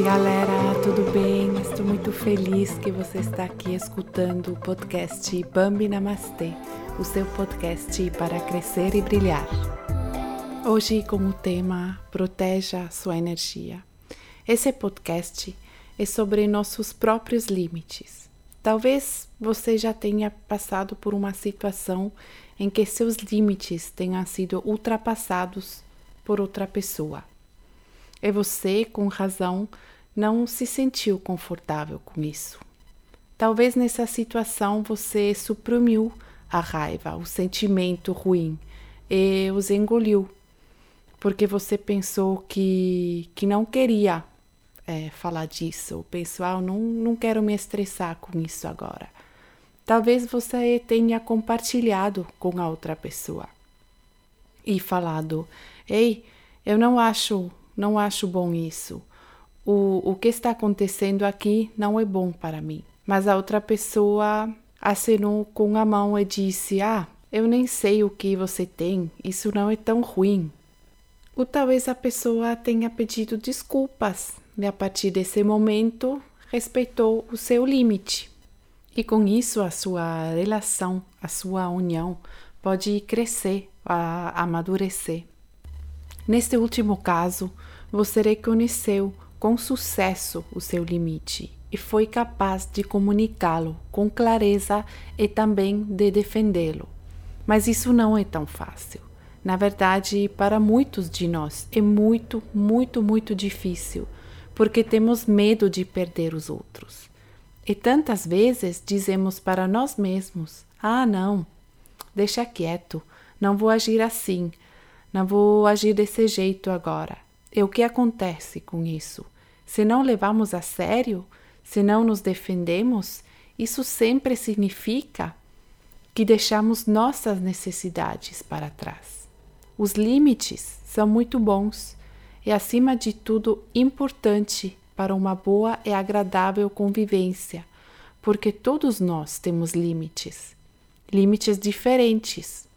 Oi, galera, tudo bem? Estou muito feliz que você está aqui escutando o podcast Bambi Namastê, o seu podcast para crescer e brilhar. Hoje, com o tema Proteja sua energia. Esse podcast é sobre nossos próprios limites. Talvez você já tenha passado por uma situação em que seus limites tenham sido ultrapassados por outra pessoa. E você, com razão, não se sentiu confortável com isso. Talvez nessa situação você suprimiu a raiva, o sentimento ruim e os engoliu, porque você pensou que, que não queria é, falar disso, pensou, ah, não, não quero me estressar com isso agora. Talvez você tenha compartilhado com a outra pessoa e falado: Ei, eu não acho, não acho bom isso. O, o que está acontecendo aqui não é bom para mim. Mas a outra pessoa acenou com a mão e disse: Ah, eu nem sei o que você tem, isso não é tão ruim. Ou talvez a pessoa tenha pedido desculpas e a partir desse momento respeitou o seu limite. E com isso a sua relação, a sua união pode crescer, amadurecer. Neste último caso, você reconheceu com sucesso o seu limite e foi capaz de comunicá-lo com clareza e também de defendê-lo. Mas isso não é tão fácil. Na verdade, para muitos de nós é muito, muito, muito difícil, porque temos medo de perder os outros. E tantas vezes dizemos para nós mesmos: Ah, não, deixa quieto, não vou agir assim, não vou agir desse jeito agora. E o que acontece com isso? Se não levamos a sério, se não nos defendemos, isso sempre significa que deixamos nossas necessidades para trás. Os limites são muito bons e, acima de tudo, importante para uma boa e agradável convivência, porque todos nós temos limites, limites diferentes.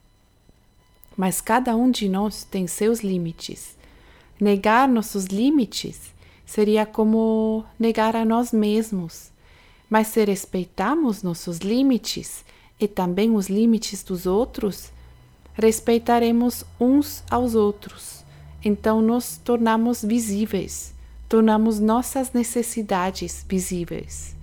Mas cada um de nós tem seus limites. Negar nossos limites seria como negar a nós mesmos. Mas se respeitamos nossos limites e também os limites dos outros, respeitaremos uns aos outros. Então nos tornamos visíveis tornamos nossas necessidades visíveis.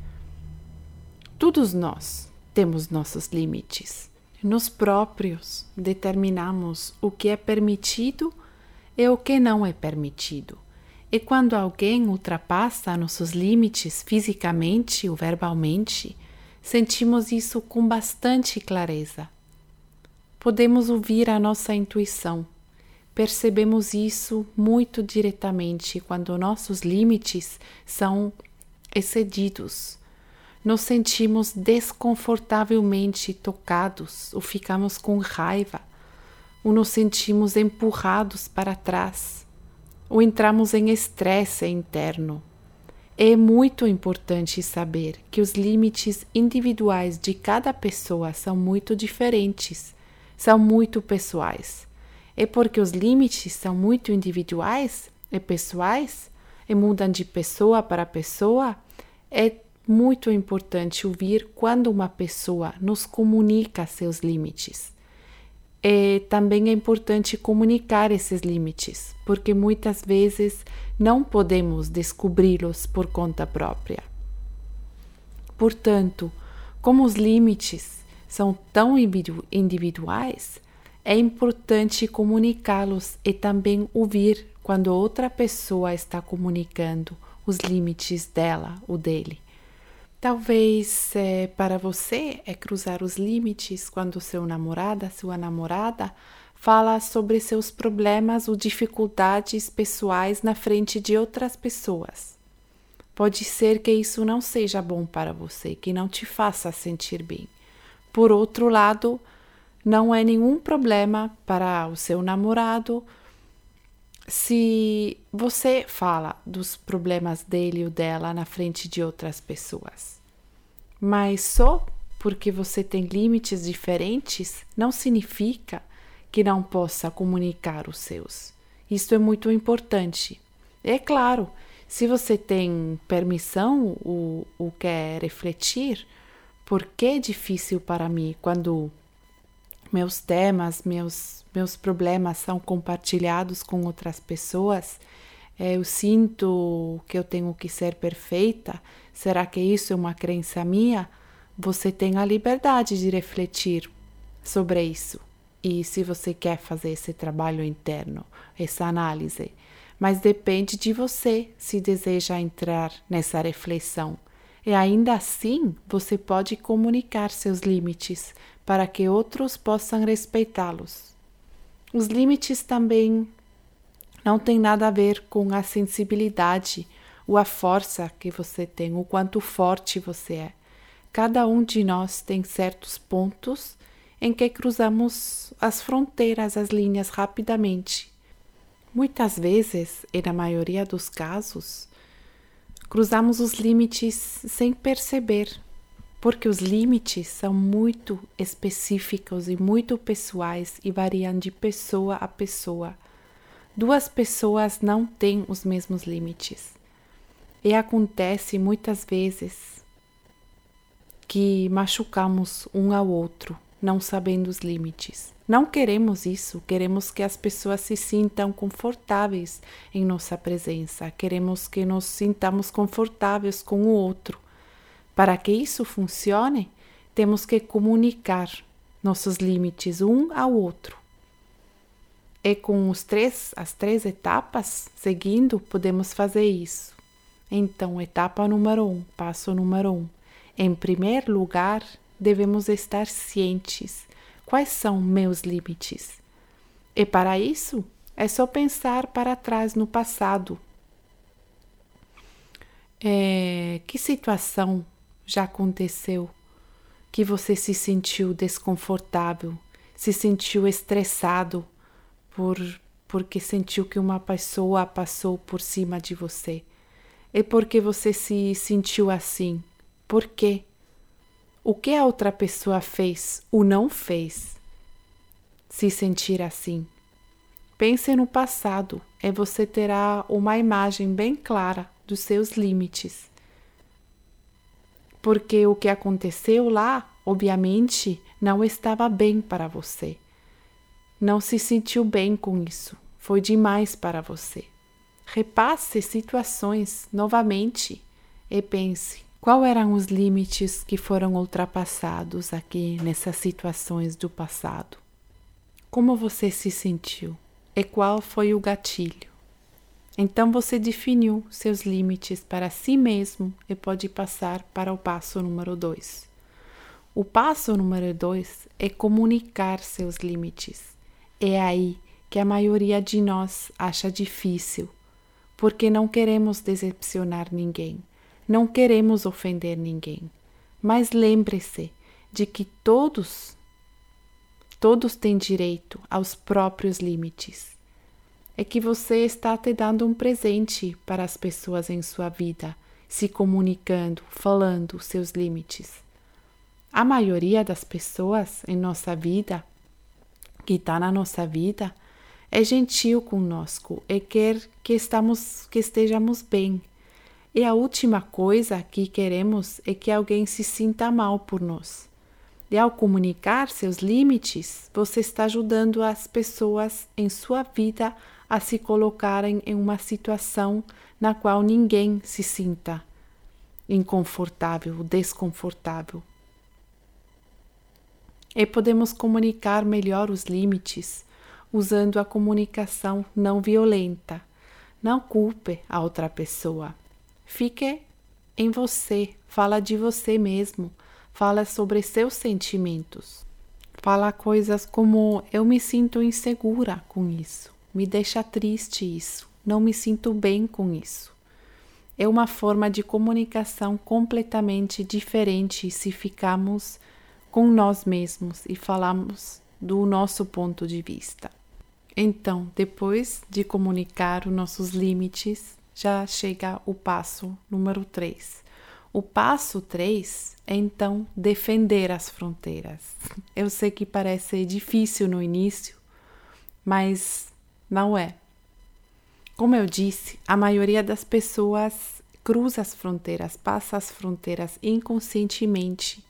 Todos nós temos nossos limites. Nós próprios determinamos o que é permitido e o que não é permitido. E quando alguém ultrapassa nossos limites fisicamente ou verbalmente, sentimos isso com bastante clareza. Podemos ouvir a nossa intuição Percebemos isso muito diretamente quando nossos limites são excedidos. Nos sentimos desconfortavelmente tocados ou ficamos com raiva, ou nos sentimos empurrados para trás, ou entramos em estresse interno. É muito importante saber que os limites individuais de cada pessoa são muito diferentes, são muito pessoais é porque os limites são muito individuais e pessoais e mudam de pessoa para pessoa, é muito importante ouvir quando uma pessoa nos comunica seus limites. E também é importante comunicar esses limites, porque muitas vezes não podemos descobri-los por conta própria. Portanto, como os limites são tão individuais, é importante comunicá-los e também ouvir quando outra pessoa está comunicando os limites dela ou dele. Talvez é, para você é cruzar os limites quando seu namorada, sua namorada, fala sobre seus problemas ou dificuldades pessoais na frente de outras pessoas. Pode ser que isso não seja bom para você, que não te faça sentir bem. Por outro lado, não é nenhum problema para o seu namorado se você fala dos problemas dele ou dela na frente de outras pessoas. Mas só porque você tem limites diferentes não significa que não possa comunicar os seus. Isso é muito importante. É claro, Se você tem permissão ou, ou quer refletir, por que é difícil para mim quando meus temas, meus, meus problemas são compartilhados com outras pessoas? É, eu sinto que eu tenho que ser perfeita. Será que isso é uma crença minha? Você tem a liberdade de refletir sobre isso. E se você quer fazer esse trabalho interno, essa análise, mas depende de você se deseja entrar nessa reflexão. E ainda assim, você pode comunicar seus limites para que outros possam respeitá-los. Os limites também não têm nada a ver com a sensibilidade ou a força que você tem, o quanto forte você é. Cada um de nós tem certos pontos em que cruzamos as fronteiras, as linhas rapidamente. Muitas vezes, e na maioria dos casos, cruzamos os limites sem perceber, porque os limites são muito específicos e muito pessoais e variam de pessoa a pessoa. Duas pessoas não têm os mesmos limites. E acontece muitas vezes que machucamos um ao outro, não sabendo os limites. Não queremos isso, queremos que as pessoas se sintam confortáveis em nossa presença, queremos que nos sintamos confortáveis com o outro. Para que isso funcione, temos que comunicar nossos limites um ao outro. E com os três, as três etapas seguindo, podemos fazer isso. Então, etapa número um, passo número um. Em primeiro lugar, devemos estar cientes Quais são meus limites? E para isso, é só pensar para trás no passado. É, que situação já aconteceu que você se sentiu desconfortável, se sentiu estressado por porque sentiu que uma pessoa passou por cima de você? E por que você se sentiu assim? Por quê? o que a outra pessoa fez ou não fez se sentir assim. Pense no passado e você terá uma imagem bem clara dos seus limites. Porque o que aconteceu lá, obviamente, não estava bem para você. Não se sentiu bem com isso. Foi demais para você. Repasse situações novamente e pense: Quais eram os limites que foram ultrapassados aqui nessas situações do passado? Como você se sentiu? E qual foi o gatilho? Então você definiu seus limites para si mesmo e pode passar para o passo número 2. O passo número 2 é comunicar seus limites. É aí que a maioria de nós acha difícil, porque não queremos decepcionar ninguém não queremos ofender ninguém, mas lembre-se de que todos, todos têm direito aos próprios limites. É que você está te dando um presente para as pessoas em sua vida, se comunicando, falando seus limites. A maioria das pessoas em nossa vida, que está na nossa vida, é gentil conosco e quer que, estamos, que estejamos bem e a última coisa que queremos é que alguém se sinta mal por nós. E ao comunicar seus limites, você está ajudando as pessoas em sua vida a se colocarem em uma situação na qual ninguém se sinta inconfortável, desconfortável. E podemos comunicar melhor os limites usando a comunicação não violenta. Não culpe a outra pessoa. Fique em você, fala de você mesmo, fala sobre seus sentimentos. Fala coisas como eu me sinto insegura com isso, me deixa triste isso, não me sinto bem com isso. É uma forma de comunicação completamente diferente se ficamos com nós mesmos e falamos do nosso ponto de vista. Então, depois de comunicar os nossos limites, já chega o passo número 3. O passo 3 é então defender as fronteiras. Eu sei que parece difícil no início, mas não é. Como eu disse, a maioria das pessoas cruza as fronteiras, passa as fronteiras inconscientemente,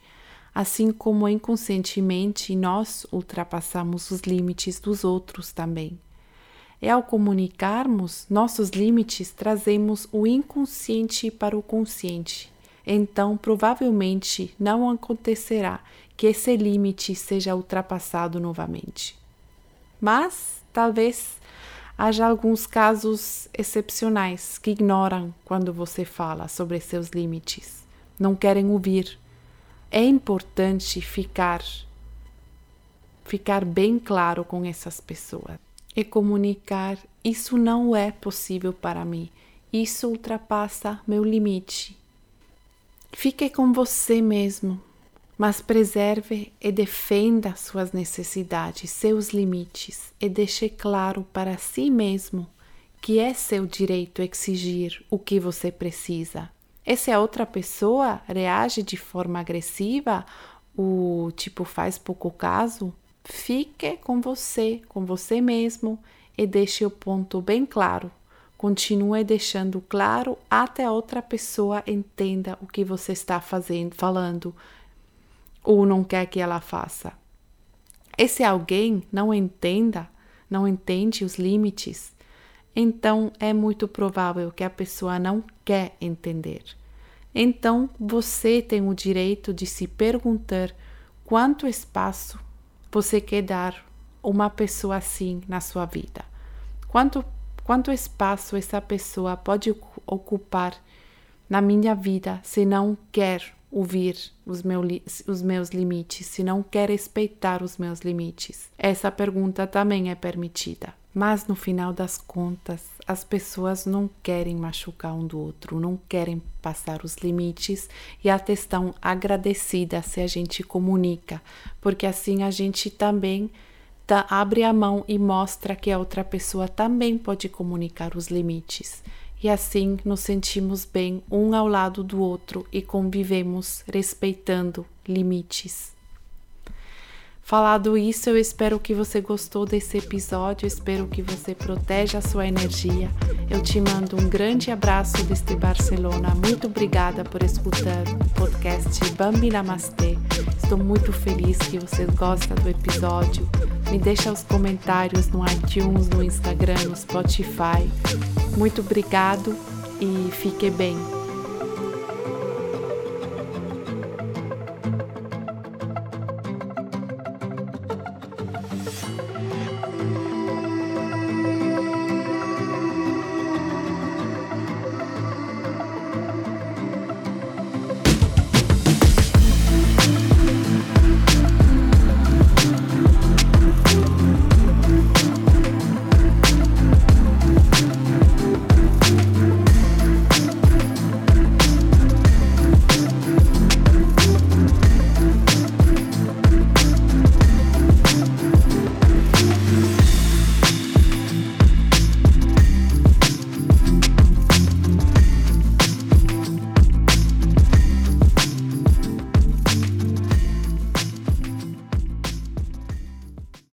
assim como inconscientemente nós ultrapassamos os limites dos outros também. E ao comunicarmos nossos limites, trazemos o inconsciente para o consciente. Então, provavelmente não acontecerá que esse limite seja ultrapassado novamente. Mas talvez haja alguns casos excepcionais que ignoram quando você fala sobre seus limites, não querem ouvir. É importante ficar ficar bem claro com essas pessoas e comunicar: isso não é possível para mim, isso ultrapassa meu limite. Fique com você mesmo, mas preserve e defenda suas necessidades, seus limites e deixe claro para si mesmo que é seu direito exigir o que você precisa. E se a outra pessoa reage de forma agressiva, o tipo faz pouco caso, fique com você, com você mesmo e deixe o ponto bem claro. Continue deixando claro até a outra pessoa entenda o que você está fazendo, falando ou não quer que ela faça. E se alguém não entenda, não entende os limites, então é muito provável que a pessoa não quer entender. Então você tem o direito de se perguntar quanto espaço você quer dar uma pessoa assim na sua vida. Quanto, quanto espaço essa pessoa pode ocupar na minha vida se não quer ouvir os, meu, os meus limites, se não quer respeitar os meus limites? Essa pergunta também é permitida. Mas no final das contas, as pessoas não querem machucar um do outro, não querem passar os limites e até estão agradecidas se a gente comunica, porque assim a gente também tá, abre a mão e mostra que a outra pessoa também pode comunicar os limites e assim nos sentimos bem um ao lado do outro e convivemos respeitando limites. Falado isso, eu espero que você gostou desse episódio, espero que você proteja a sua energia. Eu te mando um grande abraço desde Barcelona. Muito obrigada por escutar o podcast Bambi Namastê. Estou muito feliz que você gosta do episódio. Me deixa os comentários no iTunes, no Instagram, no Spotify. Muito obrigado e fique bem.